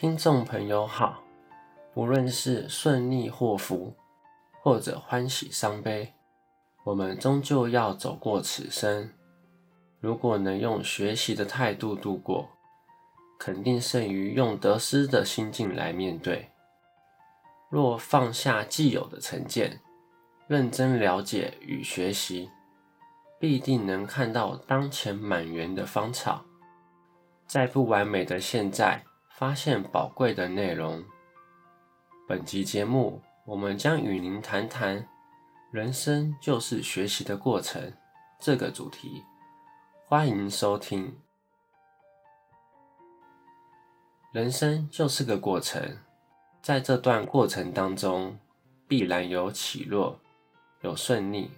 听众朋友好，不论是顺利祸福，或者欢喜伤悲，我们终究要走过此生。如果能用学习的态度度过，肯定胜于用得失的心境来面对。若放下既有的成见，认真了解与学习，必定能看到当前满园的芳草，在不完美的现在。发现宝贵的内容。本集节目，我们将与您谈谈“人生就是学习的过程”这个主题。欢迎收听。人生就是个过程，在这段过程当中，必然有起落，有顺利，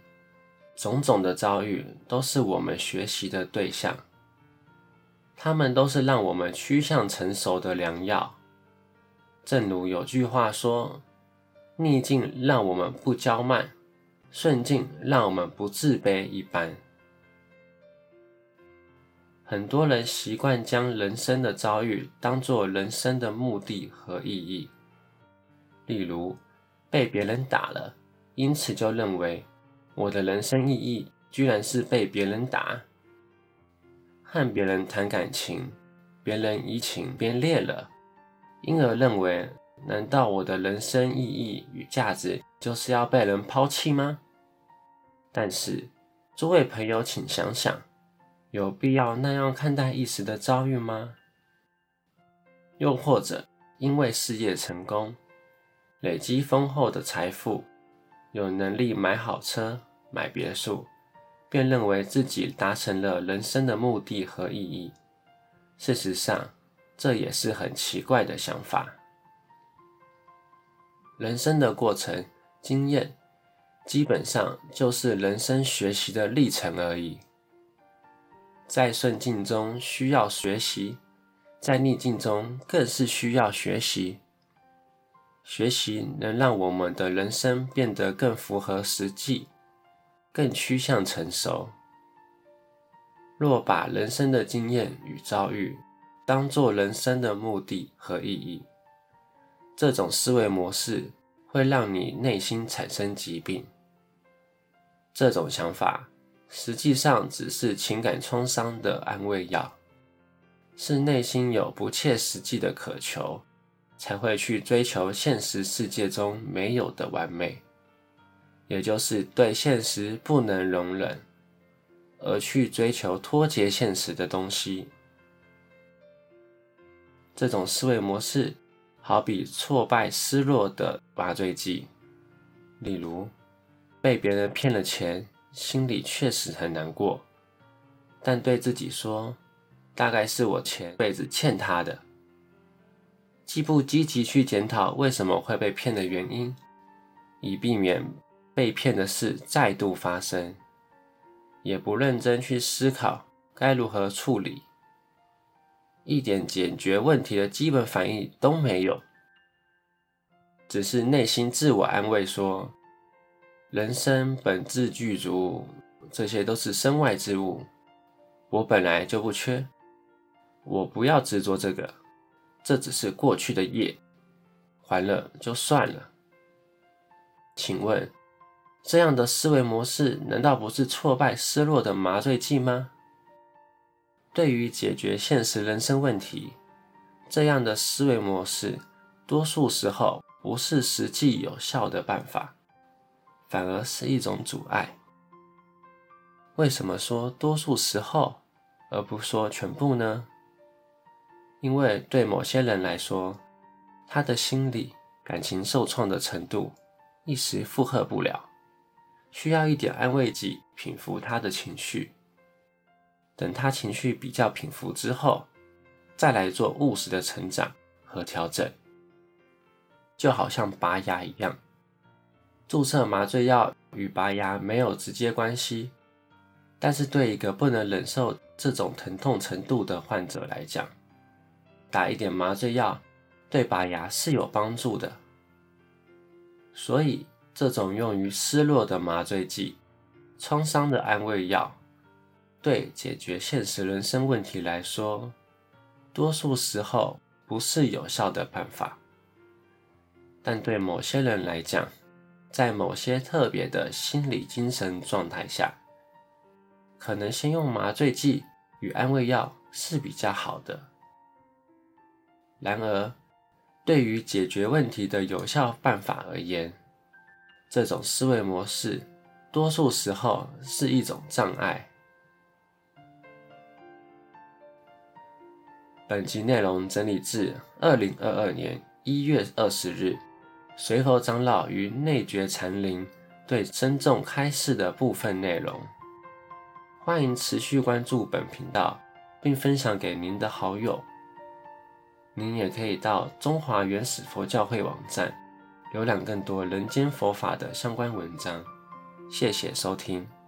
种种的遭遇都是我们学习的对象。他们都是让我们趋向成熟的良药。正如有句话说：“逆境让我们不骄慢，顺境让我们不自卑。”一般，很多人习惯将人生的遭遇当作人生的目的和意义。例如，被别人打了，因此就认为我的人生意义居然是被别人打。和别人谈感情，别人移情变烈了，因而认为，难道我的人生意义与价值就是要被人抛弃吗？但是，诸位朋友，请想想，有必要那样看待一时的遭遇吗？又或者，因为事业成功，累积丰厚的财富，有能力买好车、买别墅。便认为自己达成了人生的目的和意义。事实上，这也是很奇怪的想法。人生的过程、经验，基本上就是人生学习的历程而已。在顺境中需要学习，在逆境中更是需要学习。学习能让我们的人生变得更符合实际。更趋向成熟。若把人生的经验与遭遇当作人生的目的和意义，这种思维模式会让你内心产生疾病。这种想法实际上只是情感创伤的安慰药，是内心有不切实际的渴求，才会去追求现实世界中没有的完美。也就是对现实不能容忍，而去追求脱节现实的东西。这种思维模式，好比挫败失落的麻醉剂。例如，被别人骗了钱，心里确实很难过，但对自己说，大概是我前辈子欠他的，既不积极去检讨为什么会被骗的原因，以避免。被骗的事再度发生，也不认真去思考该如何处理，一点解决问题的基本反应都没有，只是内心自我安慰说：“人生本自具足，这些都是身外之物，我本来就不缺，我不要执着这个，这只是过去的业，还了就算了。”请问？这样的思维模式难道不是挫败、失落的麻醉剂吗？对于解决现实人生问题，这样的思维模式，多数时候不是实际有效的办法，反而是一种阻碍。为什么说多数时候，而不说全部呢？因为对某些人来说，他的心理、感情受创的程度，一时负荷不了。需要一点安慰剂，平复他的情绪。等他情绪比较平复之后，再来做务实的成长和调整。就好像拔牙一样，注射麻醉药与拔牙没有直接关系，但是对一个不能忍受这种疼痛程度的患者来讲，打一点麻醉药对拔牙是有帮助的。所以。这种用于失落的麻醉剂、创伤的安慰药，对解决现实人生问题来说，多数时候不是有效的办法，但对某些人来讲，在某些特别的心理精神状态下，可能先用麻醉剂与安慰药是比较好的。然而，对于解决问题的有效办法而言，这种思维模式多数时候是一种障碍。本集内容整理自二零二二年一月二十日，随佛长老于内觉禅林对僧众开示的部分内容。欢迎持续关注本频道，并分享给您的好友。您也可以到中华原始佛教会网站浏览更多人间佛法的相关文章。谢谢收听。